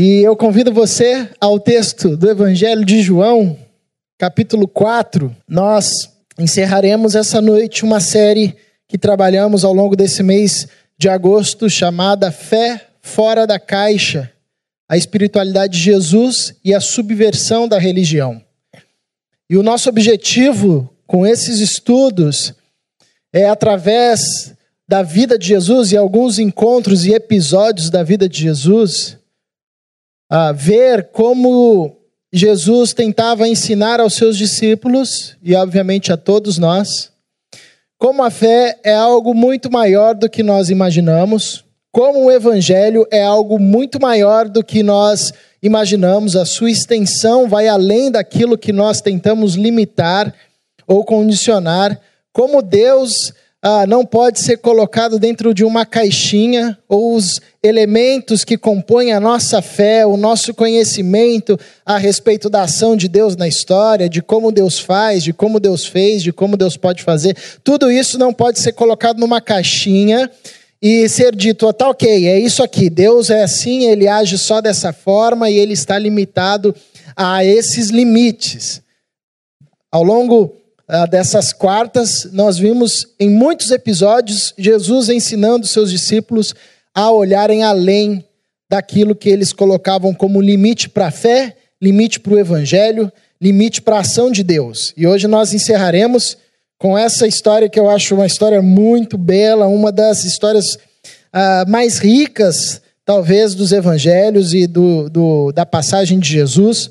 E eu convido você ao texto do Evangelho de João, capítulo 4. Nós encerraremos essa noite uma série que trabalhamos ao longo desse mês de agosto, chamada Fé Fora da Caixa, a espiritualidade de Jesus e a subversão da religião. E o nosso objetivo com esses estudos é através da vida de Jesus e alguns encontros e episódios da vida de Jesus, a ver como Jesus tentava ensinar aos seus discípulos e, obviamente, a todos nós, como a fé é algo muito maior do que nós imaginamos, como o evangelho é algo muito maior do que nós imaginamos, a sua extensão vai além daquilo que nós tentamos limitar ou condicionar, como Deus ah, não pode ser colocado dentro de uma caixinha, ou os elementos que compõem a nossa fé, o nosso conhecimento a respeito da ação de Deus na história, de como Deus faz, de como Deus fez, de como Deus pode fazer, tudo isso não pode ser colocado numa caixinha e ser dito, tá ok, é isso aqui, Deus é assim, ele age só dessa forma e ele está limitado a esses limites. Ao longo ah, dessas quartas, nós vimos em muitos episódios Jesus ensinando seus discípulos a olharem além daquilo que eles colocavam como limite para a fé, limite para o evangelho, limite para a ação de Deus. E hoje nós encerraremos com essa história que eu acho uma história muito bela, uma das histórias uh, mais ricas, talvez, dos evangelhos e do, do, da passagem de Jesus.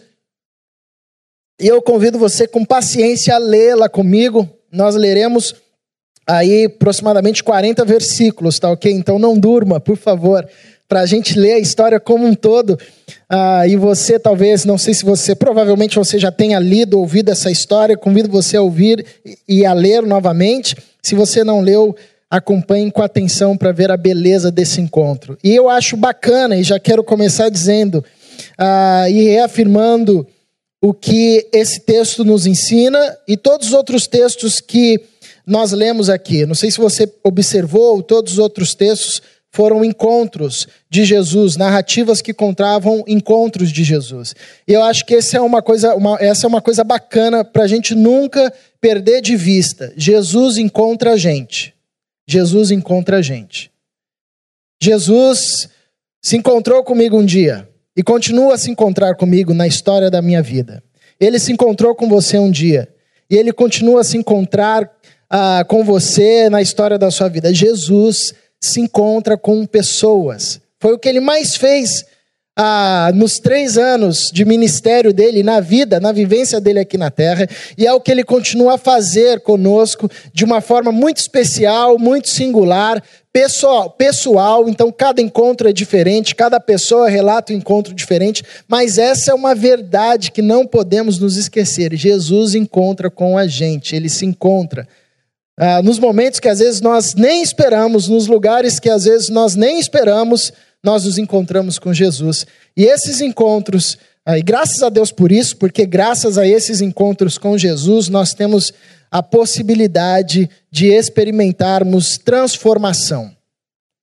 E eu convido você com paciência a lê-la comigo. Nós leremos aí aproximadamente 40 versículos, tá ok? Então não durma, por favor, para a gente ler a história como um todo. Ah, e você talvez, não sei se você, provavelmente você já tenha lido, ouvido essa história, convido você a ouvir e a ler novamente. Se você não leu, acompanhe com atenção para ver a beleza desse encontro. E eu acho bacana, e já quero começar dizendo ah, e reafirmando o que esse texto nos ensina e todos os outros textos que nós lemos aqui. Não sei se você observou, todos os outros textos foram encontros de Jesus, narrativas que contavam encontros de Jesus. E eu acho que essa é uma coisa, uma, essa é uma coisa bacana para a gente nunca perder de vista. Jesus encontra a gente. Jesus encontra a gente. Jesus se encontrou comigo um dia e continua a se encontrar comigo na história da minha vida. Ele se encontrou com você um dia e ele continua a se encontrar ah, com você na história da sua vida. Jesus se encontra com pessoas. Foi o que ele mais fez ah, nos três anos de ministério dele, na vida, na vivência dele aqui na terra, e é o que ele continua a fazer conosco de uma forma muito especial, muito singular, pessoal, pessoal, então cada encontro é diferente, cada pessoa relata um encontro diferente, mas essa é uma verdade que não podemos nos esquecer. Jesus encontra com a gente, ele se encontra. Ah, nos momentos que às vezes nós nem esperamos, nos lugares que às vezes nós nem esperamos, nós nos encontramos com Jesus. E esses encontros, ah, e graças a Deus por isso, porque graças a esses encontros com Jesus, nós temos a possibilidade de experimentarmos transformação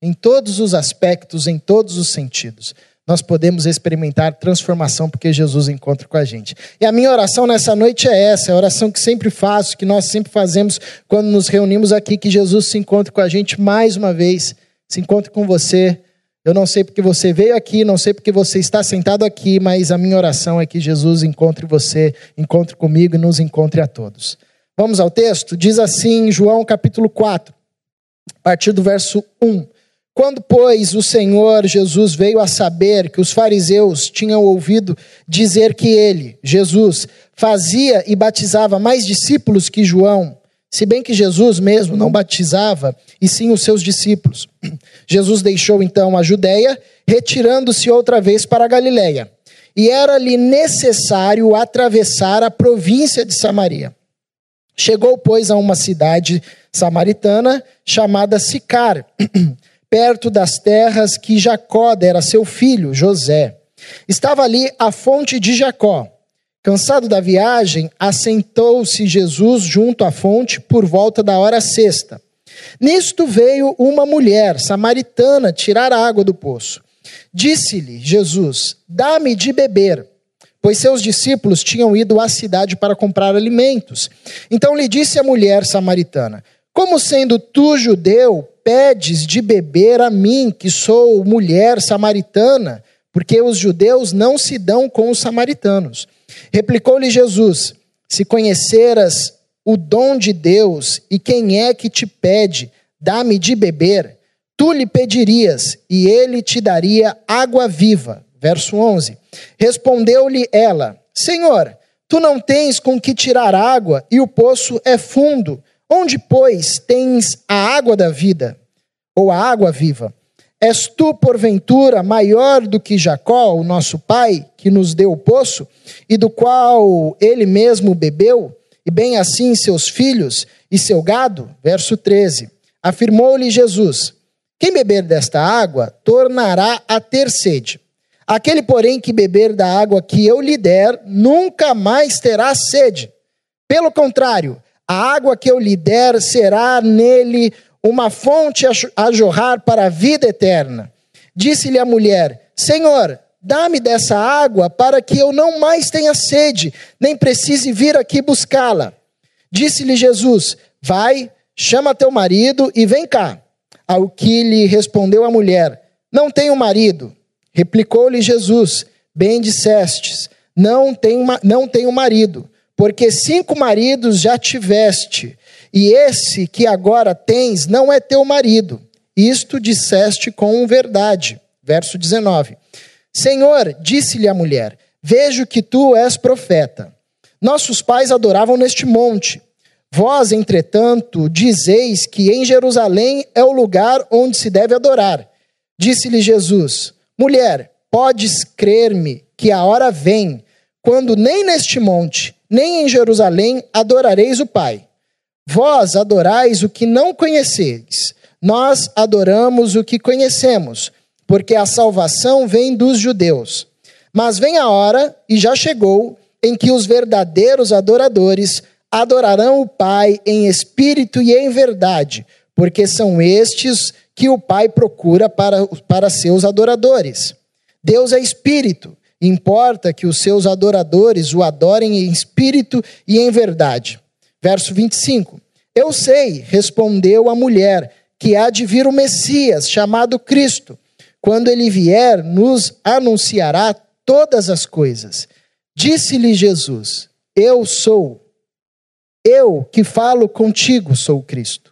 em todos os aspectos, em todos os sentidos. Nós podemos experimentar transformação porque Jesus encontra com a gente. E a minha oração nessa noite é essa, é a oração que sempre faço, que nós sempre fazemos quando nos reunimos aqui, que Jesus se encontre com a gente mais uma vez, se encontre com você. Eu não sei porque você veio aqui, não sei porque você está sentado aqui, mas a minha oração é que Jesus encontre você, encontre comigo e nos encontre a todos. Vamos ao texto? Diz assim, João capítulo 4, a partir do verso 1. Quando, pois, o Senhor Jesus veio a saber que os fariseus tinham ouvido dizer que ele, Jesus, fazia e batizava mais discípulos que João, se bem que Jesus mesmo não batizava, e sim os seus discípulos. Jesus deixou então a Judéia, retirando-se outra vez para a Galiléia. E era-lhe necessário atravessar a província de Samaria. Chegou, pois, a uma cidade samaritana chamada Sicar, perto das terras que Jacó dera a seu filho, José. Estava ali a fonte de Jacó. Cansado da viagem, assentou-se Jesus junto à fonte por volta da hora sexta. Nisto veio uma mulher samaritana tirar a água do poço. Disse-lhe Jesus: Dá-me de beber. Pois seus discípulos tinham ido à cidade para comprar alimentos. Então lhe disse a mulher samaritana: Como sendo tu judeu, pedes de beber a mim, que sou mulher samaritana? Porque os judeus não se dão com os samaritanos. Replicou-lhe Jesus: Se conheceras o dom de Deus e quem é que te pede, dá-me de beber, tu lhe pedirias e ele te daria água viva. Verso 11. Respondeu-lhe ela: Senhor, tu não tens com que tirar água e o poço é fundo. Onde, pois, tens a água da vida, ou a água viva? És tu, porventura, maior do que Jacó, o nosso pai, que nos deu o poço, e do qual ele mesmo bebeu, e bem assim seus filhos e seu gado? Verso 13. Afirmou-lhe Jesus: Quem beber desta água tornará a ter sede. Aquele, porém, que beber da água que eu lhe der, nunca mais terá sede. Pelo contrário, a água que eu lhe der será nele uma fonte a jorrar para a vida eterna. Disse-lhe a mulher: Senhor, dá-me dessa água para que eu não mais tenha sede, nem precise vir aqui buscá-la. Disse-lhe Jesus: Vai, chama teu marido e vem cá. Ao que lhe respondeu a mulher: Não tenho marido. Replicou-lhe Jesus: Bem dissestes, não tenho, não tenho marido, porque cinco maridos já tiveste e esse que agora tens não é teu marido. Isto disseste com verdade. Verso 19. Senhor, disse-lhe a mulher: Vejo que tu és profeta. Nossos pais adoravam neste monte. Vós, entretanto, dizeis que em Jerusalém é o lugar onde se deve adorar. Disse-lhe Jesus: Mulher, podes crer-me que a hora vem, quando nem neste monte, nem em Jerusalém adorareis o Pai. Vós adorais o que não conheceis, nós adoramos o que conhecemos, porque a salvação vem dos judeus. Mas vem a hora, e já chegou, em que os verdadeiros adoradores adorarão o Pai em espírito e em verdade, porque são estes que o Pai procura para, para seus adoradores. Deus é espírito, importa que os seus adoradores o adorem em espírito e em verdade. Verso 25. Eu sei, respondeu a mulher, que há de vir o Messias, chamado Cristo. Quando ele vier, nos anunciará todas as coisas. Disse-lhe Jesus: Eu sou. Eu que falo contigo sou Cristo.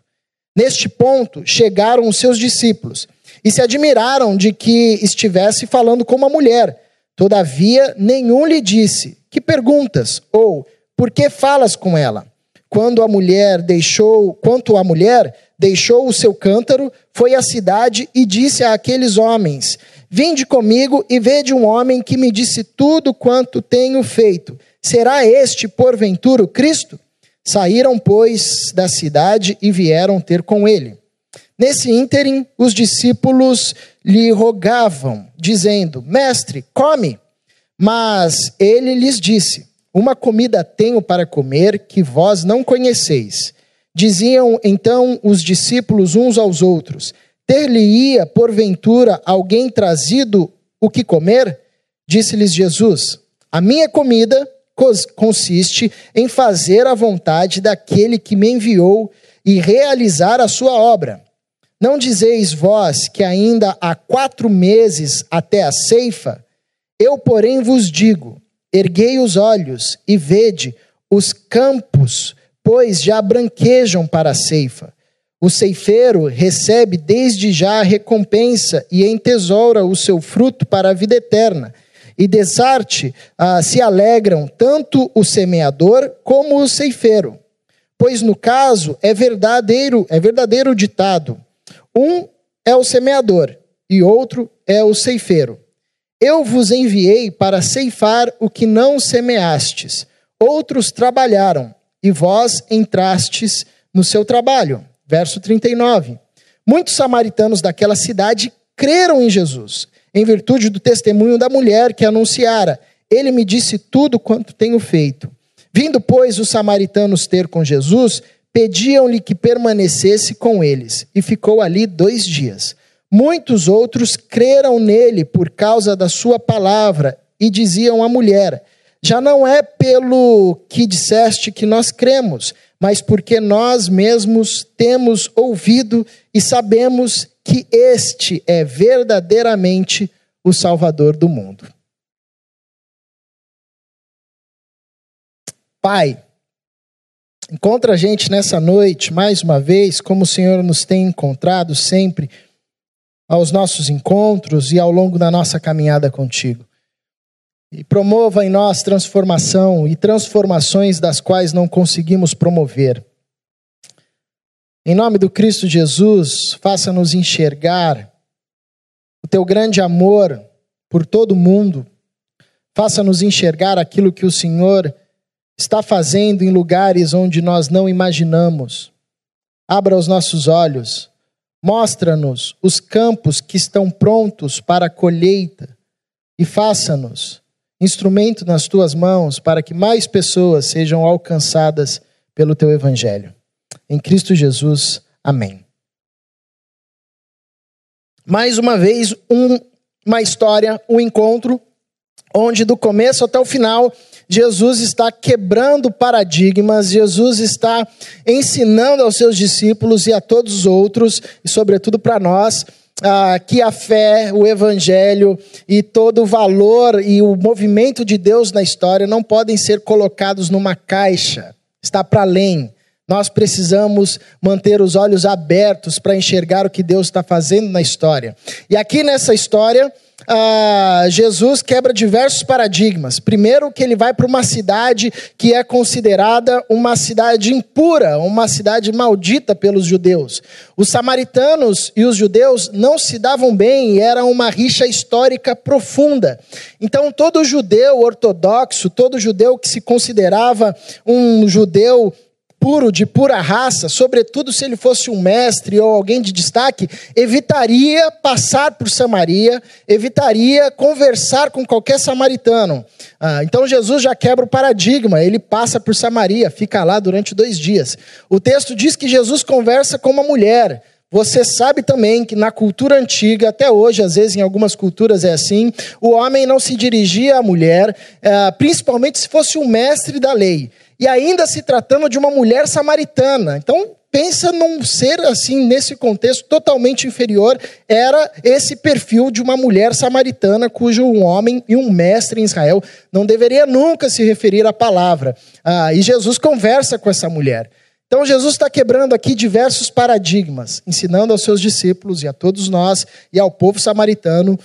Neste ponto, chegaram os seus discípulos e se admiraram de que estivesse falando com uma mulher. Todavia, nenhum lhe disse: Que perguntas? Ou por que falas com ela? quando a mulher deixou, quanto a mulher deixou o seu cântaro, foi à cidade e disse àqueles homens: Vinde comigo e vede um homem que me disse tudo quanto tenho feito. Será este, porventura, o Cristo? Saíram, pois, da cidade e vieram ter com ele. Nesse ínterim, os discípulos lhe rogavam, dizendo: Mestre, come. Mas ele lhes disse: uma comida tenho para comer que vós não conheceis. Diziam então os discípulos uns aos outros: Ter-lhe-ia, porventura, alguém trazido o que comer? Disse-lhes Jesus: A minha comida consiste em fazer a vontade daquele que me enviou e realizar a sua obra. Não dizeis vós que ainda há quatro meses até a ceifa? Eu, porém, vos digo Erguei os olhos e vede os campos, pois já branquejam para a ceifa. O ceifeiro recebe desde já a recompensa e entesoura o seu fruto para a vida eterna. E desarte ah, se alegram tanto o semeador como o ceifeiro. Pois no caso é verdadeiro, é verdadeiro ditado: um é o semeador e outro é o ceifeiro. Eu vos enviei para ceifar o que não semeastes. Outros trabalharam, e vós entrastes no seu trabalho. Verso 39. Muitos samaritanos daquela cidade creram em Jesus, em virtude do testemunho da mulher que anunciara: Ele me disse tudo quanto tenho feito. Vindo, pois, os samaritanos ter com Jesus, pediam-lhe que permanecesse com eles, e ficou ali dois dias. muitos outros creram nele por causa da sua palavra e diziam à mulher: Já não é pelo que disseste que nós cremos, mas porque nós mesmos temos ouvido e sabemos que este é verdadeiramente o Salvador do mundo. Pai, encontra a gente nessa noite, mais uma vez, como o Senhor nos tem encontrado sempre aos nossos encontros e ao longo da nossa caminhada contigo. E promova em nós transformação e transformações das quais não conseguimos promover. Em nome do Cristo Jesus, faça-nos enxergar o teu grande amor por todo mundo. Faça-nos enxergar aquilo que o Senhor está fazendo em lugares onde nós não imaginamos. Abra os nossos olhos, mostra-nos os campos que estão prontos para a colheita e faça-nos instrumento nas tuas mãos para que mais pessoas sejam alcançadas pelo teu evangelho. Em Cristo Jesus. Amém. Mais uma vez, um, uma história, um encontro, onde do começo até o final Jesus está quebrando paradigmas, Jesus está ensinando aos seus discípulos e a todos os outros, e sobretudo para nós, ah, que a fé, o evangelho e todo o valor e o movimento de Deus na história não podem ser colocados numa caixa, está para além. Nós precisamos manter os olhos abertos para enxergar o que Deus está fazendo na história. E aqui nessa história, ah, Jesus quebra diversos paradigmas. Primeiro, que ele vai para uma cidade que é considerada uma cidade impura, uma cidade maldita pelos judeus. Os samaritanos e os judeus não se davam bem e era uma rixa histórica profunda. Então, todo judeu ortodoxo, todo judeu que se considerava um judeu puro, de pura raça, sobretudo se ele fosse um mestre ou alguém de destaque, evitaria passar por Samaria, evitaria conversar com qualquer samaritano. Ah, então Jesus já quebra o paradigma, ele passa por Samaria, fica lá durante dois dias. O texto diz que Jesus conversa com uma mulher. Você sabe também que na cultura antiga, até hoje, às vezes em algumas culturas é assim, o homem não se dirigia à mulher, ah, principalmente se fosse um mestre da lei e ainda se tratando de uma mulher samaritana. Então, pensa num ser assim, nesse contexto totalmente inferior, era esse perfil de uma mulher samaritana, cujo um homem e um mestre em Israel não deveria nunca se referir à palavra. Ah, e Jesus conversa com essa mulher. Então, Jesus está quebrando aqui diversos paradigmas, ensinando aos seus discípulos e a todos nós e ao povo samaritano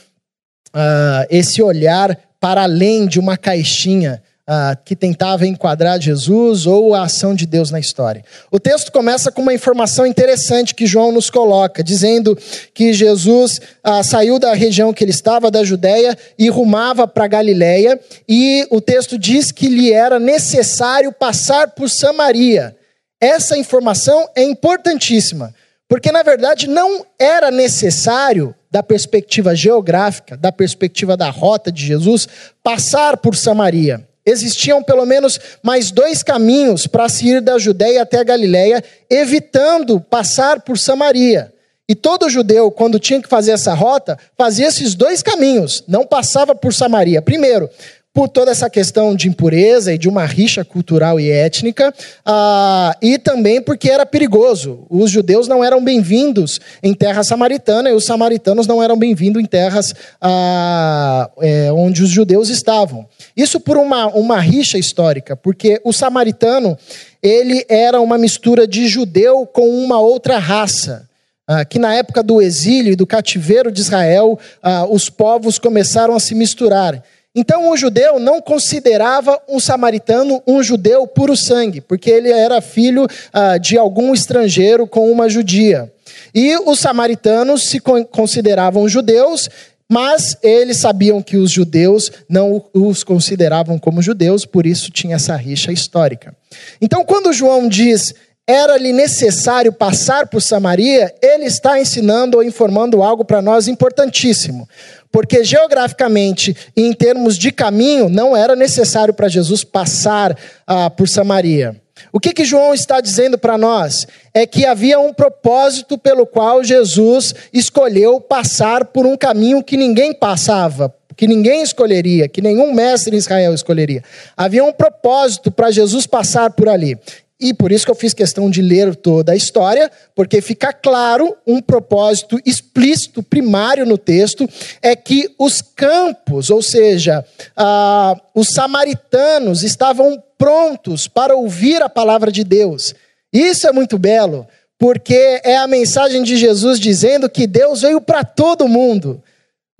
ah, esse olhar para além de uma caixinha ah, que tentava enquadrar Jesus ou a ação de Deus na história. O texto começa com uma informação interessante que João nos coloca, dizendo que Jesus ah, saiu da região que ele estava, da Judéia, e rumava para Galiléia, e o texto diz que lhe era necessário passar por Samaria. Essa informação é importantíssima, porque na verdade não era necessário da perspectiva geográfica, da perspectiva da rota de Jesus, passar por Samaria existiam pelo menos mais dois caminhos para se ir da Judéia até a Galiléia, evitando passar por Samaria. E todo judeu, quando tinha que fazer essa rota, fazia esses dois caminhos, não passava por Samaria. Primeiro, por toda essa questão de impureza e de uma rixa cultural e étnica, ah, e também porque era perigoso. Os judeus não eram bem-vindos em terra samaritana e os samaritanos não eram bem-vindos em terras ah, é, onde os judeus estavam. Isso por uma, uma rixa histórica, porque o samaritano ele era uma mistura de judeu com uma outra raça. Ah, que na época do exílio e do cativeiro de Israel, ah, os povos começaram a se misturar. Então o judeu não considerava um samaritano um judeu puro sangue, porque ele era filho ah, de algum estrangeiro com uma judia. E os samaritanos se consideravam judeus, mas eles sabiam que os judeus não os consideravam como judeus, por isso tinha essa rixa histórica. Então, quando João diz era-lhe necessário passar por Samaria, ele está ensinando ou informando algo para nós importantíssimo. Porque geograficamente e em termos de caminho, não era necessário para Jesus passar ah, por Samaria. O que, que João está dizendo para nós? É que havia um propósito pelo qual Jesus escolheu passar por um caminho que ninguém passava, que ninguém escolheria, que nenhum mestre em Israel escolheria. Havia um propósito para Jesus passar por ali. E por isso que eu fiz questão de ler toda a história, porque fica claro um propósito explícito, primário no texto, é que os campos, ou seja, ah, os samaritanos, estavam prontos para ouvir a palavra de Deus. Isso é muito belo, porque é a mensagem de Jesus dizendo que Deus veio para todo mundo.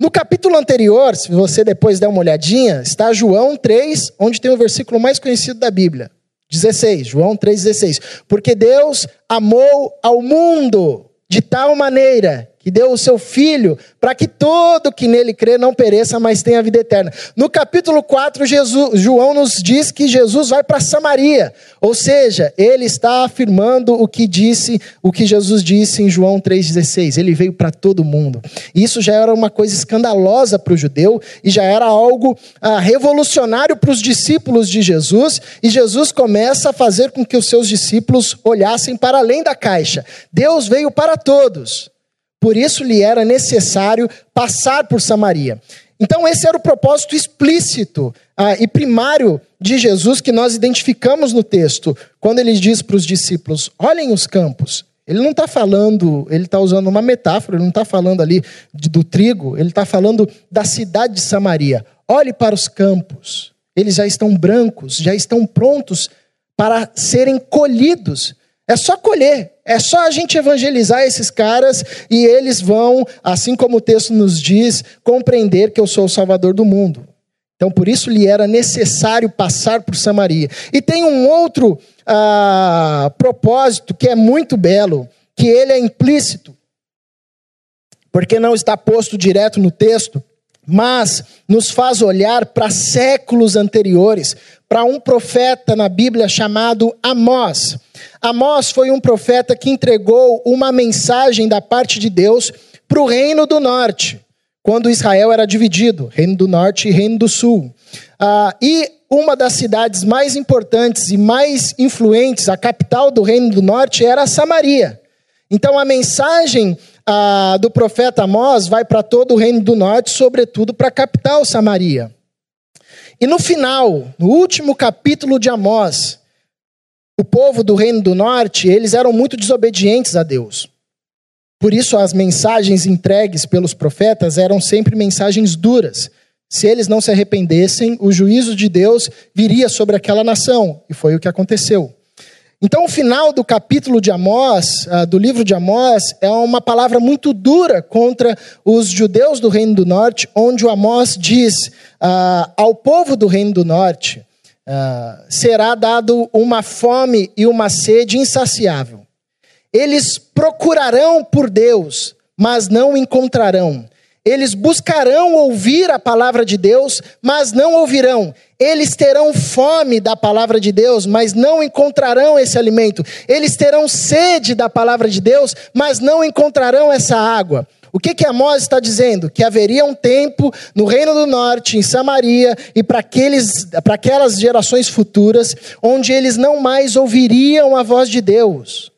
No capítulo anterior, se você depois der uma olhadinha, está João 3, onde tem o versículo mais conhecido da Bíblia. 16, João 3,16. Porque Deus amou ao mundo de tal maneira que deu o seu filho para que todo que nele crê não pereça, mas tenha vida eterna. No capítulo 4, Jesus, João nos diz que Jesus vai para Samaria, ou seja, ele está afirmando o que disse, o que Jesus disse em João 3:16. Ele veio para todo mundo. E isso já era uma coisa escandalosa para o judeu e já era algo ah, revolucionário para os discípulos de Jesus, e Jesus começa a fazer com que os seus discípulos olhassem para além da caixa. Deus veio para todos. Por isso lhe era necessário passar por Samaria. Então, esse era o propósito explícito ah, e primário de Jesus que nós identificamos no texto, quando ele diz para os discípulos: olhem os campos. Ele não está falando, ele está usando uma metáfora, ele não está falando ali de, do trigo, ele está falando da cidade de Samaria. Olhe para os campos, eles já estão brancos, já estão prontos para serem colhidos. É só colher, é só a gente evangelizar esses caras e eles vão, assim como o texto nos diz, compreender que eu sou o Salvador do mundo. Então, por isso lhe era necessário passar por Samaria. E tem um outro ah, propósito que é muito belo, que ele é implícito, porque não está posto direto no texto, mas nos faz olhar para séculos anteriores, para um profeta na Bíblia chamado Amós. Amós foi um profeta que entregou uma mensagem da parte de Deus para o reino do norte, quando Israel era dividido, reino do norte e reino do sul. Ah, e uma das cidades mais importantes e mais influentes, a capital do reino do norte, era Samaria. Então a mensagem ah, do profeta Amós vai para todo o reino do norte, sobretudo para a capital Samaria. E no final, no último capítulo de Amós, o povo do reino do norte, eles eram muito desobedientes a Deus. Por isso as mensagens entregues pelos profetas eram sempre mensagens duras. Se eles não se arrependessem, o juízo de Deus viria sobre aquela nação, e foi o que aconteceu. Então, o final do capítulo de Amós, ah, do livro de Amós, é uma palavra muito dura contra os judeus do Reino do Norte, onde o Amós diz ah, ao povo do Reino do Norte: ah, será dado uma fome e uma sede insaciável. Eles procurarão por Deus, mas não encontrarão. Eles buscarão ouvir a palavra de Deus, mas não ouvirão. Eles terão fome da palavra de Deus, mas não encontrarão esse alimento. Eles terão sede da palavra de Deus, mas não encontrarão essa água. O que, que Amós está dizendo? Que haveria um tempo no Reino do Norte, em Samaria, e para aquelas gerações futuras, onde eles não mais ouviriam a voz de Deus,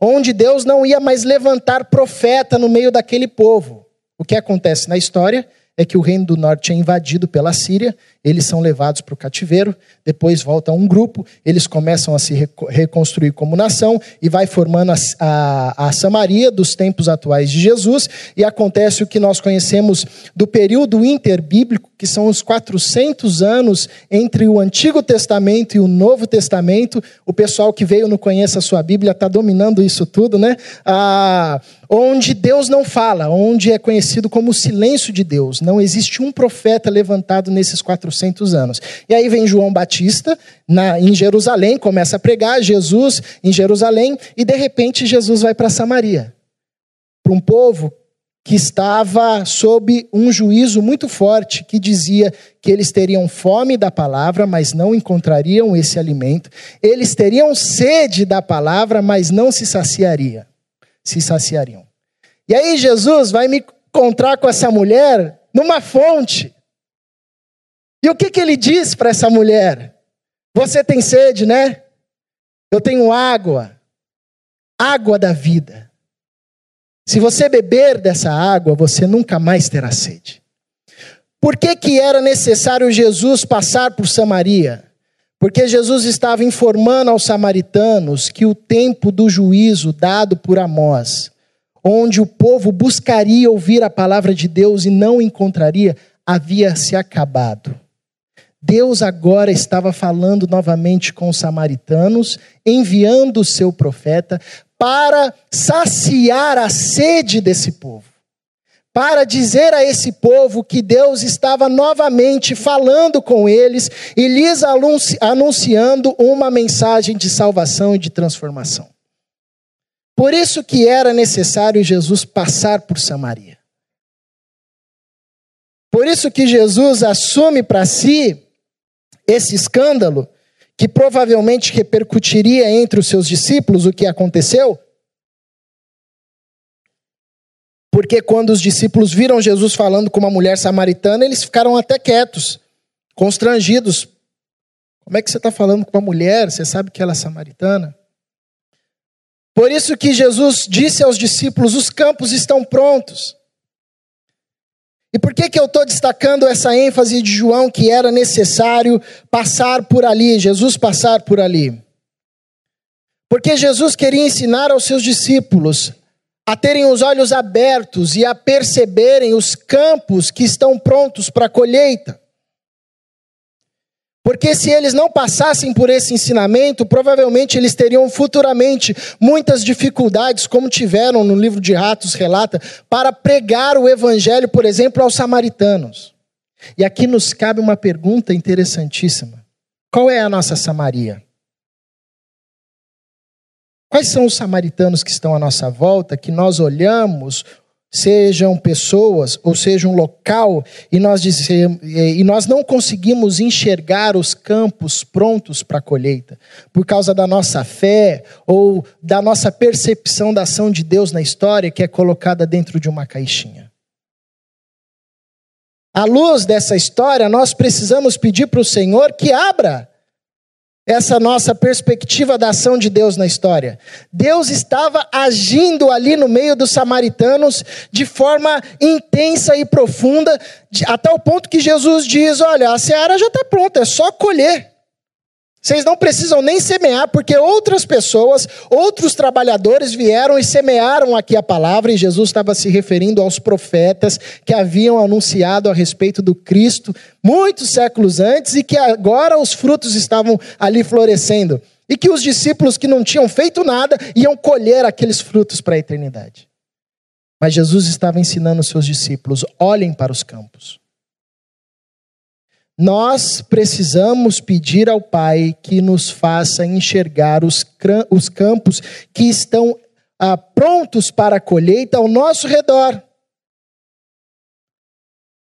onde Deus não ia mais levantar profeta no meio daquele povo. O que acontece na história é que o reino do norte é invadido pela Síria, eles são levados para o cativeiro, depois volta um grupo, eles começam a se reconstruir como nação e vai formando a, a, a, Samaria dos tempos atuais de Jesus, e acontece o que nós conhecemos do período interbíblico, que são os 400 anos entre o Antigo Testamento e o Novo Testamento. O pessoal que veio não conhece a sua Bíblia está dominando isso tudo, né? Ah, onde Deus não fala, onde é conhecido como o silêncio de Deus. Não existe um profeta levantado nesses 400 anos. E aí vem João Batista na, em Jerusalém, começa a pregar Jesus em Jerusalém, e de repente Jesus vai para Samaria para um povo que estava sob um juízo muito forte, que dizia que eles teriam fome da palavra, mas não encontrariam esse alimento. Eles teriam sede da palavra, mas não se saciaria se saciariam. E aí Jesus vai me encontrar com essa mulher numa fonte. E o que, que ele diz para essa mulher? Você tem sede, né? Eu tenho água, água da vida. Se você beber dessa água, você nunca mais terá sede. Por que, que era necessário Jesus passar por Samaria? Porque Jesus estava informando aos samaritanos que o tempo do juízo dado por Amós, onde o povo buscaria ouvir a palavra de Deus e não encontraria, havia se acabado. Deus agora estava falando novamente com os samaritanos, enviando o seu profeta para saciar a sede desse povo para dizer a esse povo que Deus estava novamente falando com eles e lhes anunciando uma mensagem de salvação e de transformação. Por isso que era necessário Jesus passar por Samaria. Por isso que Jesus assume para si esse escândalo que provavelmente repercutiria entre os seus discípulos o que aconteceu, Porque quando os discípulos viram Jesus falando com uma mulher samaritana, eles ficaram até quietos, constrangidos. Como é que você está falando com uma mulher? Você sabe que ela é samaritana? Por isso que Jesus disse aos discípulos: os campos estão prontos. E por que, que eu estou destacando essa ênfase de João que era necessário passar por ali, Jesus passar por ali? Porque Jesus queria ensinar aos seus discípulos a terem os olhos abertos e a perceberem os campos que estão prontos para a colheita. Porque se eles não passassem por esse ensinamento, provavelmente eles teriam futuramente muitas dificuldades, como tiveram no livro de Ratos relata, para pregar o evangelho, por exemplo, aos samaritanos. E aqui nos cabe uma pergunta interessantíssima: qual é a nossa Samaria? Quais são os samaritanos que estão à nossa volta, que nós olhamos, sejam pessoas ou seja um local, e nós, dizemos, e nós não conseguimos enxergar os campos prontos para a colheita, por causa da nossa fé ou da nossa percepção da ação de Deus na história, que é colocada dentro de uma caixinha? À luz dessa história, nós precisamos pedir para o Senhor que abra essa nossa perspectiva da ação de Deus na história. Deus estava agindo ali no meio dos samaritanos de forma intensa e profunda, até o ponto que Jesus diz: Olha, a seara já está pronta, é só colher. Vocês não precisam nem semear, porque outras pessoas, outros trabalhadores vieram e semearam aqui a palavra, e Jesus estava se referindo aos profetas que haviam anunciado a respeito do Cristo muitos séculos antes e que agora os frutos estavam ali florescendo. E que os discípulos que não tinham feito nada iam colher aqueles frutos para a eternidade. Mas Jesus estava ensinando os seus discípulos: olhem para os campos. Nós precisamos pedir ao Pai que nos faça enxergar os, os campos que estão ah, prontos para a colheita ao nosso redor.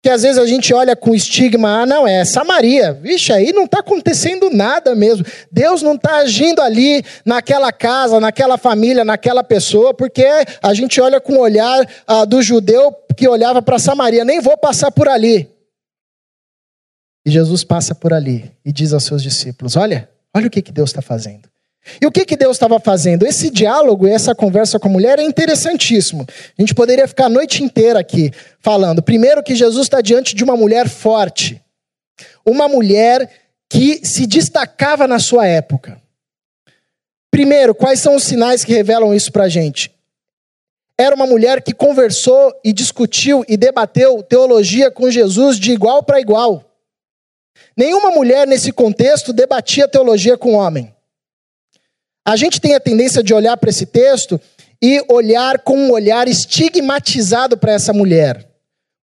Que às vezes a gente olha com estigma, ah, não, é Samaria. Vixe, aí não está acontecendo nada mesmo. Deus não está agindo ali, naquela casa, naquela família, naquela pessoa, porque a gente olha com o olhar ah, do judeu que olhava para Samaria, nem vou passar por ali. E Jesus passa por ali e diz aos seus discípulos: Olha, olha o que, que Deus está fazendo. E o que, que Deus estava fazendo? Esse diálogo e essa conversa com a mulher é interessantíssimo. A gente poderia ficar a noite inteira aqui falando. Primeiro, que Jesus está diante de uma mulher forte, uma mulher que se destacava na sua época. Primeiro, quais são os sinais que revelam isso para a gente? Era uma mulher que conversou e discutiu e debateu teologia com Jesus de igual para igual. Nenhuma mulher nesse contexto debatia teologia com homem. A gente tem a tendência de olhar para esse texto e olhar com um olhar estigmatizado para essa mulher.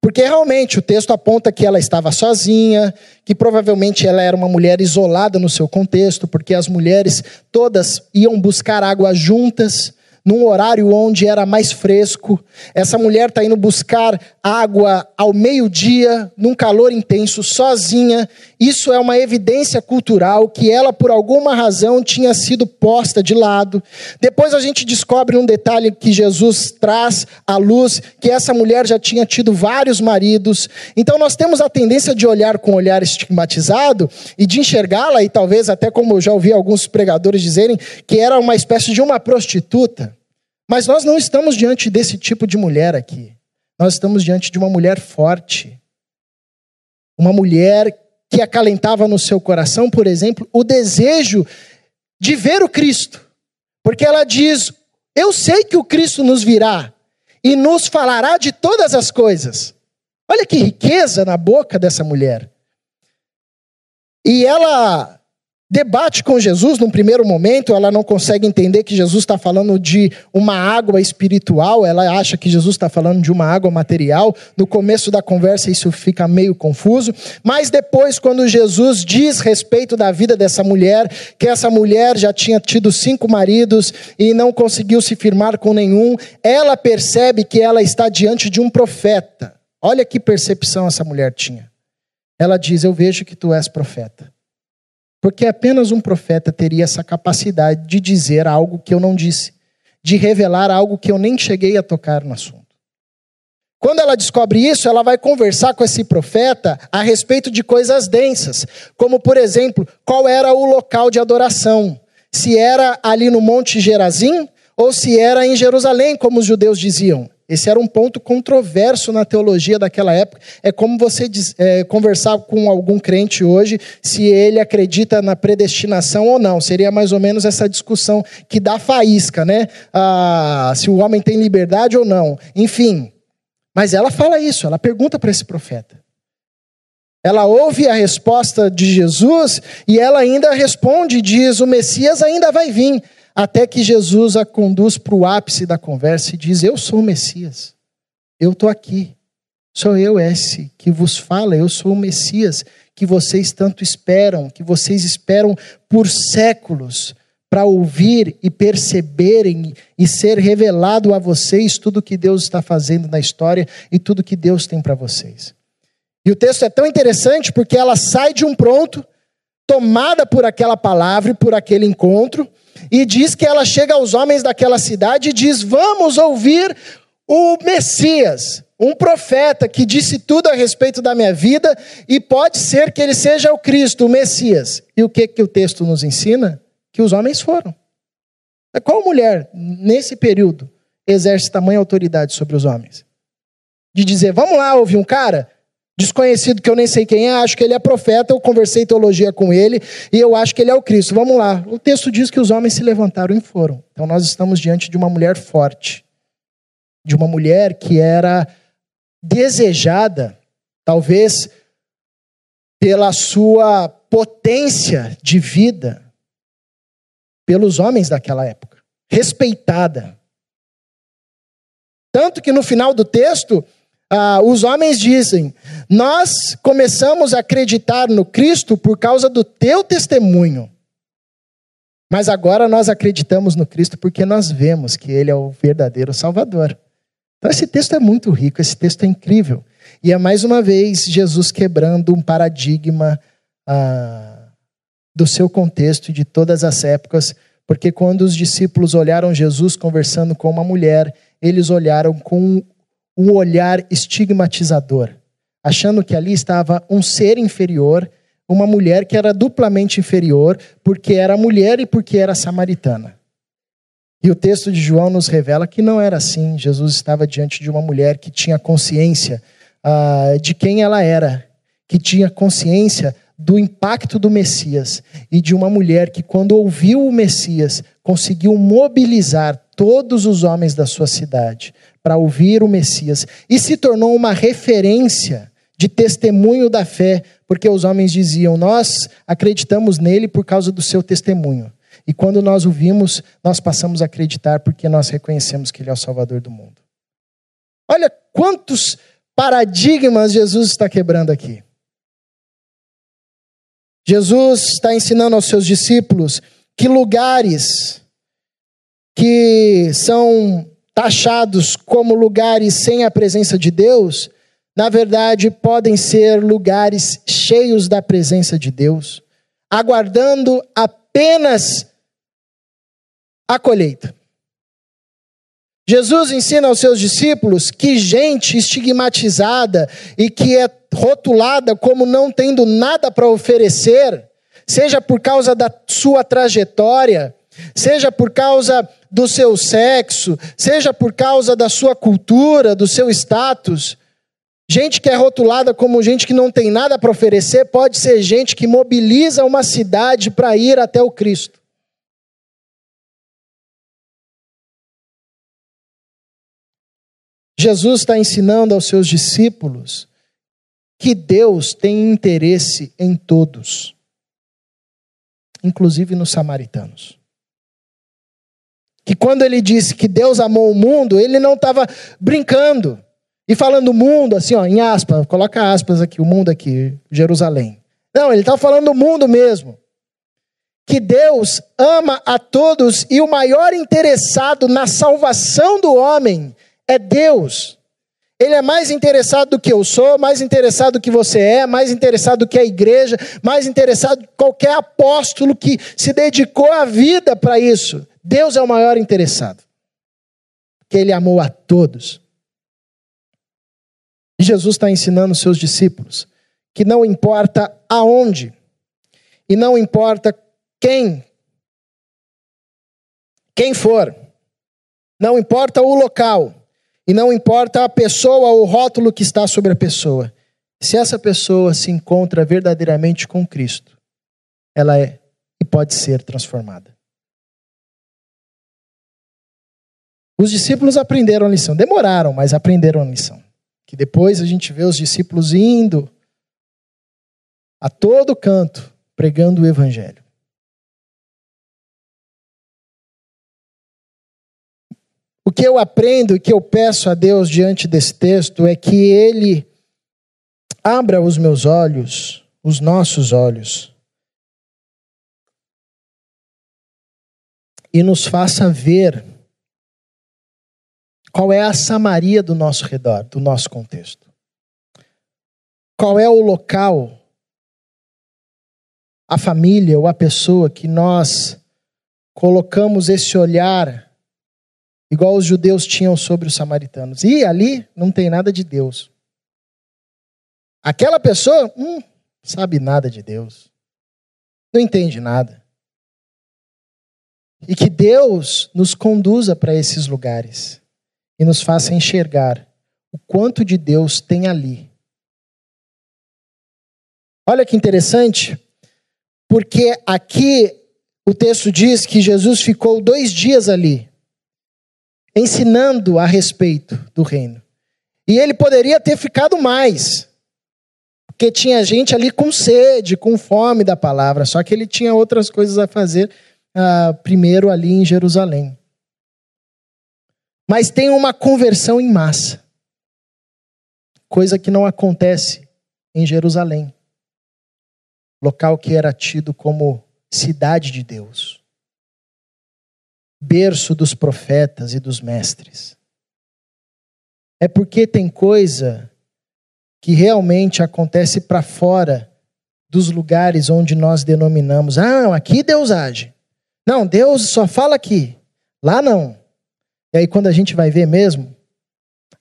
Porque realmente o texto aponta que ela estava sozinha, que provavelmente ela era uma mulher isolada no seu contexto, porque as mulheres todas iam buscar água juntas num horário onde era mais fresco. Essa mulher está indo buscar água ao meio-dia, num calor intenso, sozinha. Isso é uma evidência cultural que ela, por alguma razão, tinha sido posta de lado. Depois a gente descobre um detalhe que Jesus traz à luz, que essa mulher já tinha tido vários maridos. Então nós temos a tendência de olhar com olhar estigmatizado e de enxergá-la, e talvez até como eu já ouvi alguns pregadores dizerem, que era uma espécie de uma prostituta. Mas nós não estamos diante desse tipo de mulher aqui. Nós estamos diante de uma mulher forte. Uma mulher que acalentava no seu coração, por exemplo, o desejo de ver o Cristo. Porque ela diz: Eu sei que o Cristo nos virá e nos falará de todas as coisas. Olha que riqueza na boca dessa mulher. E ela debate com Jesus num primeiro momento, ela não consegue entender que Jesus está falando de uma água espiritual, ela acha que Jesus está falando de uma água material. No começo da conversa isso fica meio confuso, mas depois, quando Jesus diz respeito da vida dessa mulher, que essa mulher já tinha tido cinco maridos e não conseguiu se firmar com nenhum, ela percebe que ela está diante de um profeta. Olha que percepção essa mulher tinha. Ela diz: Eu vejo que tu és profeta. Porque apenas um profeta teria essa capacidade de dizer algo que eu não disse, de revelar algo que eu nem cheguei a tocar no assunto. Quando ela descobre isso, ela vai conversar com esse profeta a respeito de coisas densas, como, por exemplo, qual era o local de adoração. Se era ali no Monte Gerazim ou se era em Jerusalém, como os judeus diziam. Esse era um ponto controverso na teologia daquela época. É como você é, conversar com algum crente hoje se ele acredita na predestinação ou não. Seria mais ou menos essa discussão que dá faísca, né? Ah, se o homem tem liberdade ou não. Enfim. Mas ela fala isso, ela pergunta para esse profeta. Ela ouve a resposta de Jesus e ela ainda responde, diz: O Messias ainda vai vir até que Jesus a conduz para o ápice da conversa e diz: Eu sou o Messias, eu estou aqui, sou eu esse que vos fala, eu sou o Messias que vocês tanto esperam, que vocês esperam por séculos para ouvir e perceberem e ser revelado a vocês tudo que Deus está fazendo na história e tudo que Deus tem para vocês. E o texto é tão interessante porque ela sai de um pronto, tomada por aquela palavra e por aquele encontro, e diz que ela chega aos homens daquela cidade e diz: Vamos ouvir o Messias, um profeta que disse tudo a respeito da minha vida, e pode ser que ele seja o Cristo, o Messias. E o que, que o texto nos ensina? Que os homens foram. Qual mulher, nesse período, exerce tamanha autoridade sobre os homens? De dizer, vamos lá ouvir um cara? Desconhecido que eu nem sei quem é, acho que ele é profeta, eu conversei teologia com ele e eu acho que ele é o Cristo. Vamos lá. O texto diz que os homens se levantaram e foram. Então nós estamos diante de uma mulher forte, de uma mulher que era desejada, talvez pela sua potência de vida, pelos homens daquela época, respeitada. Tanto que no final do texto, ah, os homens dizem: Nós começamos a acreditar no Cristo por causa do teu testemunho. Mas agora nós acreditamos no Cristo porque nós vemos que Ele é o verdadeiro Salvador. Então, esse texto é muito rico, esse texto é incrível. E é mais uma vez Jesus quebrando um paradigma ah, do seu contexto e de todas as épocas, porque quando os discípulos olharam Jesus conversando com uma mulher, eles olharam com um olhar estigmatizador, achando que ali estava um ser inferior, uma mulher que era duplamente inferior, porque era mulher e porque era samaritana. E o texto de João nos revela que não era assim. Jesus estava diante de uma mulher que tinha consciência uh, de quem ela era, que tinha consciência do impacto do Messias e de uma mulher que, quando ouviu o Messias, conseguiu mobilizar todos os homens da sua cidade para ouvir o Messias e se tornou uma referência de testemunho da fé, porque os homens diziam: Nós acreditamos nele por causa do seu testemunho. E quando nós o vimos, nós passamos a acreditar porque nós reconhecemos que ele é o Salvador do mundo. Olha quantos paradigmas Jesus está quebrando aqui. Jesus está ensinando aos seus discípulos que lugares que são taxados como lugares sem a presença de Deus, na verdade podem ser lugares cheios da presença de Deus, aguardando apenas a colheita. Jesus ensina aos seus discípulos que gente estigmatizada e que é rotulada como não tendo nada para oferecer, seja por causa da sua trajetória, seja por causa do seu sexo, seja por causa da sua cultura, do seu status. Gente que é rotulada como gente que não tem nada para oferecer, pode ser gente que mobiliza uma cidade para ir até o Cristo. Jesus está ensinando aos seus discípulos que Deus tem interesse em todos, inclusive nos samaritanos. Que quando ele disse que Deus amou o mundo, ele não estava brincando e falando mundo assim, ó, em aspas, coloca aspas aqui, o mundo aqui, Jerusalém. Não, ele estava falando do mundo mesmo. Que Deus ama a todos e o maior interessado na salvação do homem é Deus. Ele é mais interessado do que eu sou, mais interessado do que você é, mais interessado do que a igreja, mais interessado do que qualquer apóstolo que se dedicou a vida para isso. Deus é o maior interessado. Que ele amou a todos. E Jesus está ensinando seus discípulos que não importa aonde, e não importa quem, quem for, não importa o local, e não importa a pessoa ou o rótulo que está sobre a pessoa. Se essa pessoa se encontra verdadeiramente com Cristo, ela é e pode ser transformada. Os discípulos aprenderam a lição. Demoraram, mas aprenderam a lição. Que depois a gente vê os discípulos indo a todo canto pregando o evangelho. O que eu aprendo e que eu peço a Deus diante desse texto é que Ele abra os meus olhos, os nossos olhos, e nos faça ver qual é a Samaria do nosso redor, do nosso contexto. Qual é o local, a família ou a pessoa que nós colocamos esse olhar igual os judeus tinham sobre os samaritanos. E ali não tem nada de Deus. Aquela pessoa, hum, sabe nada de Deus. Não entende nada. E que Deus nos conduza para esses lugares e nos faça enxergar o quanto de Deus tem ali. Olha que interessante, porque aqui o texto diz que Jesus ficou dois dias ali ensinando a respeito do reino. E ele poderia ter ficado mais, porque tinha gente ali com sede, com fome da palavra, só que ele tinha outras coisas a fazer uh, primeiro ali em Jerusalém. Mas tem uma conversão em massa, coisa que não acontece em Jerusalém, local que era tido como cidade de Deus berço dos profetas e dos mestres. É porque tem coisa que realmente acontece para fora dos lugares onde nós denominamos. Ah, aqui Deus age. Não, Deus só fala aqui. Lá não. E aí, quando a gente vai ver mesmo,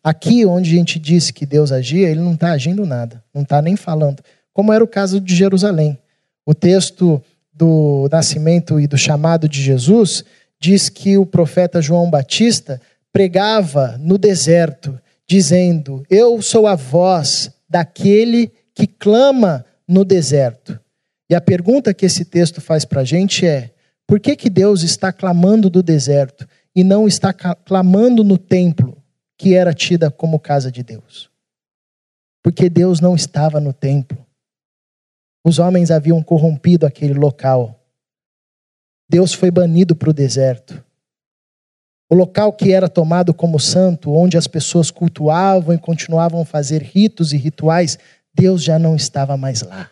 aqui onde a gente disse que Deus agia, ele não está agindo nada, não está nem falando. Como era o caso de Jerusalém. O texto do nascimento e do chamado de Jesus diz que o profeta João Batista pregava no deserto, dizendo: Eu sou a voz daquele que clama no deserto. E a pergunta que esse texto faz para a gente é: por que, que Deus está clamando do deserto e não está clamando no templo, que era tida como casa de Deus? Porque Deus não estava no templo. Os homens haviam corrompido aquele local. Deus foi banido para o deserto. O local que era tomado como santo, onde as pessoas cultuavam e continuavam a fazer ritos e rituais, Deus já não estava mais lá.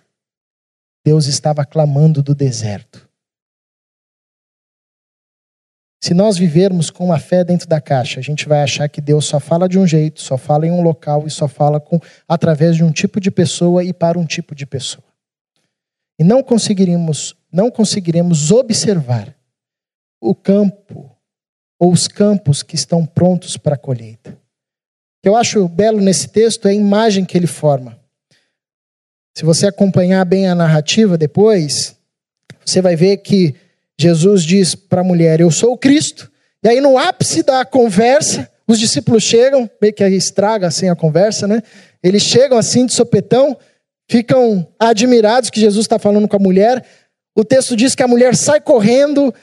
Deus estava clamando do deserto. Se nós vivermos com uma fé dentro da caixa, a gente vai achar que Deus só fala de um jeito, só fala em um local e só fala com, através de um tipo de pessoa e para um tipo de pessoa. E não conseguiremos, não conseguiremos observar o campo ou os campos que estão prontos para a colheita. O que eu acho belo nesse texto é a imagem que ele forma. Se você acompanhar bem a narrativa depois, você vai ver que Jesus diz para a mulher: Eu sou o Cristo. E aí, no ápice da conversa, os discípulos chegam, meio que estraga assim a conversa, né? Eles chegam assim de sopetão, ficam admirados que Jesus está falando com a mulher. O texto diz que a mulher sai correndo,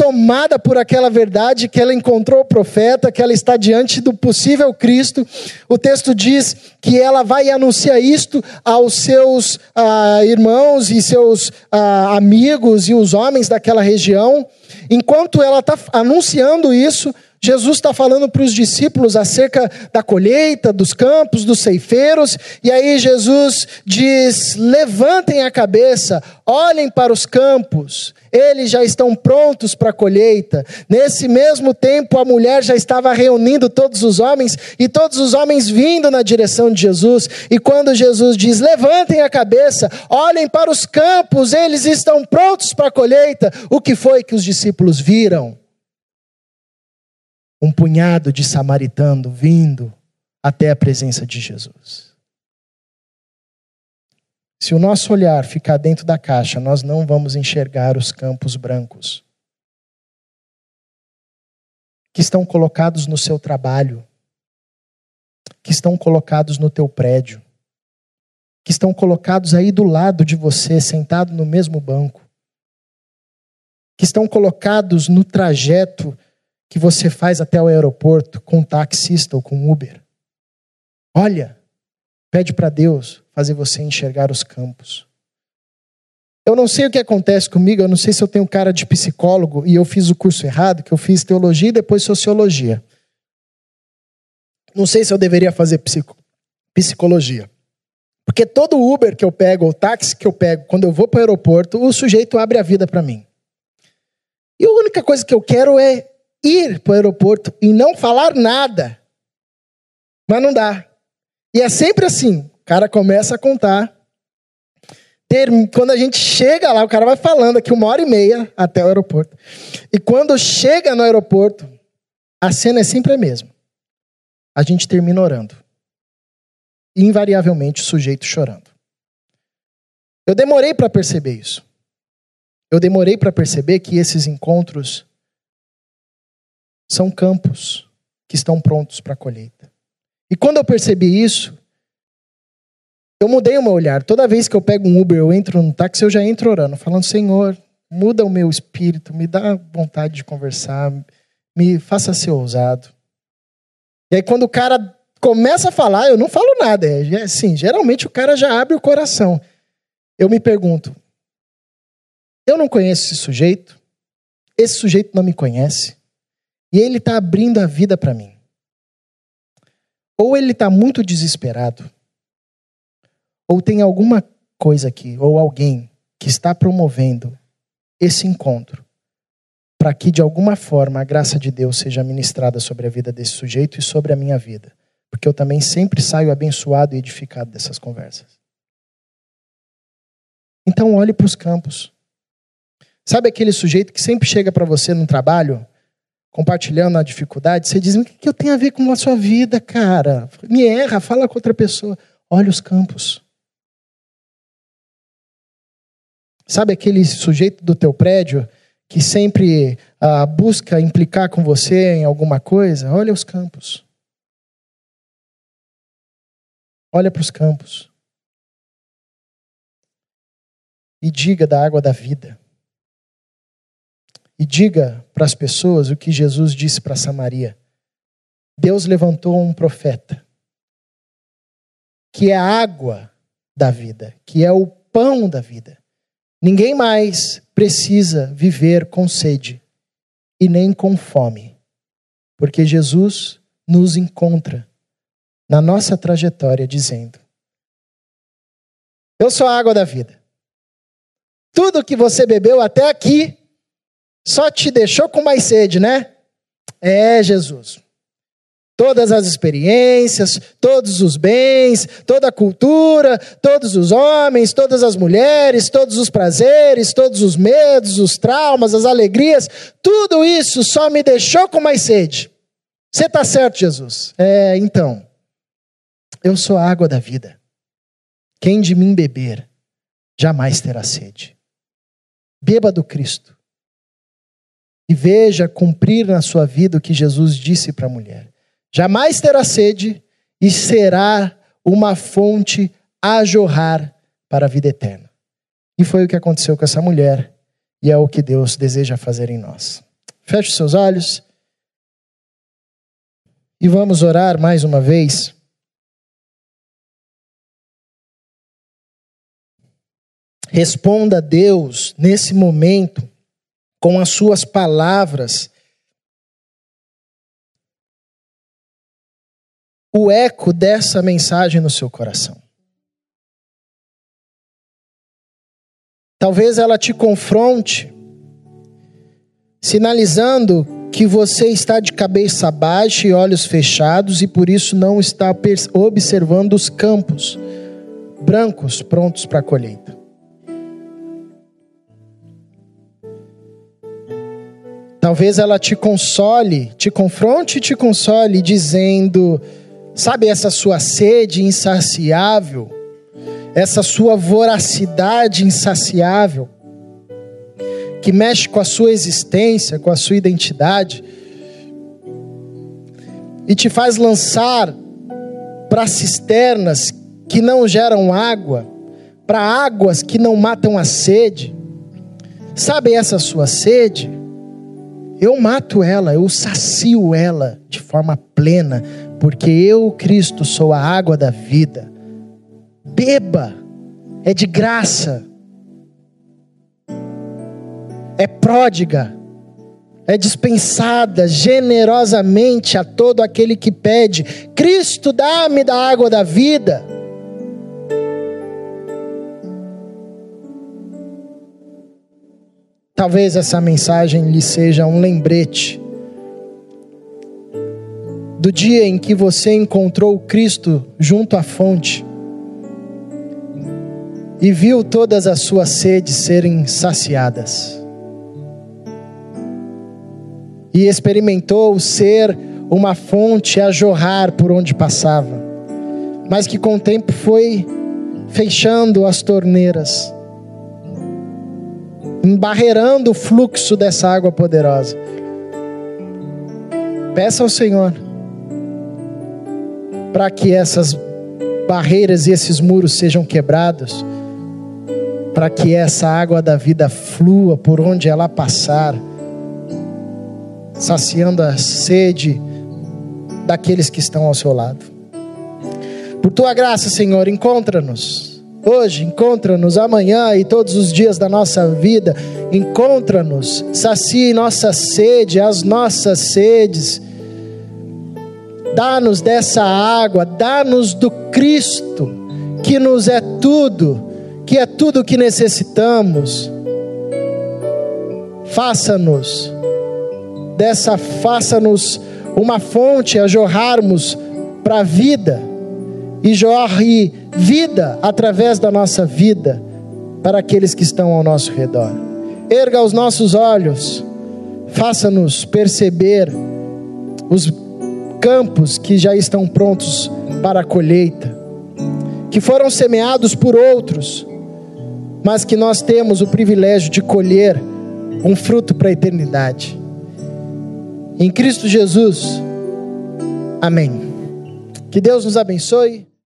tomada por aquela verdade que ela encontrou o profeta, que ela está diante do possível Cristo. O texto diz que ela vai e anuncia isto aos seus ah, irmãos e seus ah, amigos e os homens daquela região. Enquanto ela está anunciando isso, Jesus está falando para os discípulos acerca da colheita, dos campos, dos ceifeiros, e aí Jesus diz: levantem a cabeça, olhem para os campos, eles já estão prontos para a colheita. Nesse mesmo tempo, a mulher já estava reunindo todos os homens, e todos os homens vindo na direção de Jesus, e quando Jesus diz: levantem a cabeça, olhem para os campos, eles estão prontos para a colheita, o que foi que os discípulos viram? Um punhado de samaritano vindo até a presença de Jesus. Se o nosso olhar ficar dentro da caixa, nós não vamos enxergar os campos brancos que estão colocados no seu trabalho, que estão colocados no teu prédio, que estão colocados aí do lado de você, sentado no mesmo banco, que estão colocados no trajeto que você faz até o aeroporto com um taxista ou com um Uber. Olha, pede para Deus fazer você enxergar os campos. Eu não sei o que acontece comigo, eu não sei se eu tenho cara de psicólogo e eu fiz o curso errado, que eu fiz teologia e depois sociologia. Não sei se eu deveria fazer psico, psicologia. Porque todo Uber que eu pego, ou táxi que eu pego, quando eu vou para o aeroporto, o sujeito abre a vida para mim. E a única coisa que eu quero é ir para o aeroporto e não falar nada. Mas não dá. E é sempre assim: o cara começa a contar. Quando a gente chega lá, o cara vai falando aqui uma hora e meia até o aeroporto. E quando chega no aeroporto, a cena é sempre a mesma. A gente termina orando. E, invariavelmente, o sujeito chorando. Eu demorei para perceber isso. Eu demorei para perceber que esses encontros são campos que estão prontos para a colheita. E quando eu percebi isso, eu mudei o meu olhar. Toda vez que eu pego um Uber, eu entro no táxi, eu já entro orando, falando: Senhor, muda o meu espírito, me dá vontade de conversar, me faça ser ousado. E aí, quando o cara começa a falar, eu não falo nada. É assim, geralmente o cara já abre o coração. Eu me pergunto: eu não conheço esse sujeito, esse sujeito não me conhece. E ele está abrindo a vida para mim. Ou ele está muito desesperado, ou tem alguma coisa aqui, ou alguém que está promovendo esse encontro para que de alguma forma a graça de Deus seja ministrada sobre a vida desse sujeito e sobre a minha vida. Porque eu também sempre saio abençoado e edificado dessas conversas. Então olhe para os campos. Sabe aquele sujeito que sempre chega para você no trabalho compartilhando a dificuldade, você diz: o que eu tenho a ver com a sua vida, cara? Me erra, fala com outra pessoa. Olha os campos. Sabe aquele sujeito do teu prédio que sempre ah, busca implicar com você em alguma coisa? Olha os campos. Olha para os campos. E diga da água da vida. E diga para as pessoas o que Jesus disse para Samaria. Deus levantou um profeta, que é a água da vida, que é o pão da vida. Ninguém mais precisa viver com sede e nem com fome, porque Jesus nos encontra na nossa trajetória dizendo: Eu sou a água da vida. Tudo que você bebeu até aqui Só te deixou com mais sede, né? É, Jesus. Todas as experiências, todos os bens, toda a cultura, todos os homens, todas as mulheres, todos os prazeres, todos os medos, os traumas, as alegrias, tudo isso só me deixou com mais sede. Você está certo, Jesus? É, então. Eu sou a água da vida. Quem de mim beber, jamais terá sede. Beba do Cristo. E veja cumprir na sua vida o que Jesus disse para a mulher. Jamais terá sede e será uma fonte a jorrar para a vida eterna. E foi o que aconteceu com essa mulher, e é o que Deus deseja fazer em nós. Feche seus olhos e vamos orar mais uma vez. Responda a Deus nesse momento com as suas palavras. O eco dessa mensagem no seu coração. Talvez ela te confronte, sinalizando que você está de cabeça baixa e olhos fechados e por isso não está observando os campos brancos prontos para a colheita. Talvez ela te console, te confronte e te console, dizendo: sabe, essa sua sede insaciável, essa sua voracidade insaciável, que mexe com a sua existência, com a sua identidade, e te faz lançar para cisternas que não geram água, para águas que não matam a sede. Sabe essa sua sede? Eu mato ela, eu sacio ela de forma plena, porque eu, Cristo, sou a água da vida. Beba, é de graça, é pródiga, é dispensada generosamente a todo aquele que pede: Cristo, dá-me da água da vida. Talvez essa mensagem lhe seja um lembrete do dia em que você encontrou Cristo junto à fonte e viu todas as suas sedes serem saciadas, e experimentou ser uma fonte a jorrar por onde passava, mas que com o tempo foi fechando as torneiras embarreirando o fluxo dessa água poderosa. Peça ao Senhor para que essas barreiras e esses muros sejam quebrados, para que essa água da vida flua por onde ela passar, saciando a sede daqueles que estão ao seu lado. Por tua graça, Senhor, encontra-nos Hoje, encontra-nos amanhã e todos os dias da nossa vida. Encontra-nos, sacie nossa sede, as nossas sedes. Dá-nos dessa água, dá-nos do Cristo, que nos é tudo, que é tudo que necessitamos. Faça-nos dessa, faça-nos uma fonte a jorrarmos para a vida e jorre vida através da nossa vida para aqueles que estão ao nosso redor. Erga os nossos olhos, faça-nos perceber os campos que já estão prontos para a colheita, que foram semeados por outros, mas que nós temos o privilégio de colher um fruto para a eternidade. Em Cristo Jesus. Amém. Que Deus nos abençoe.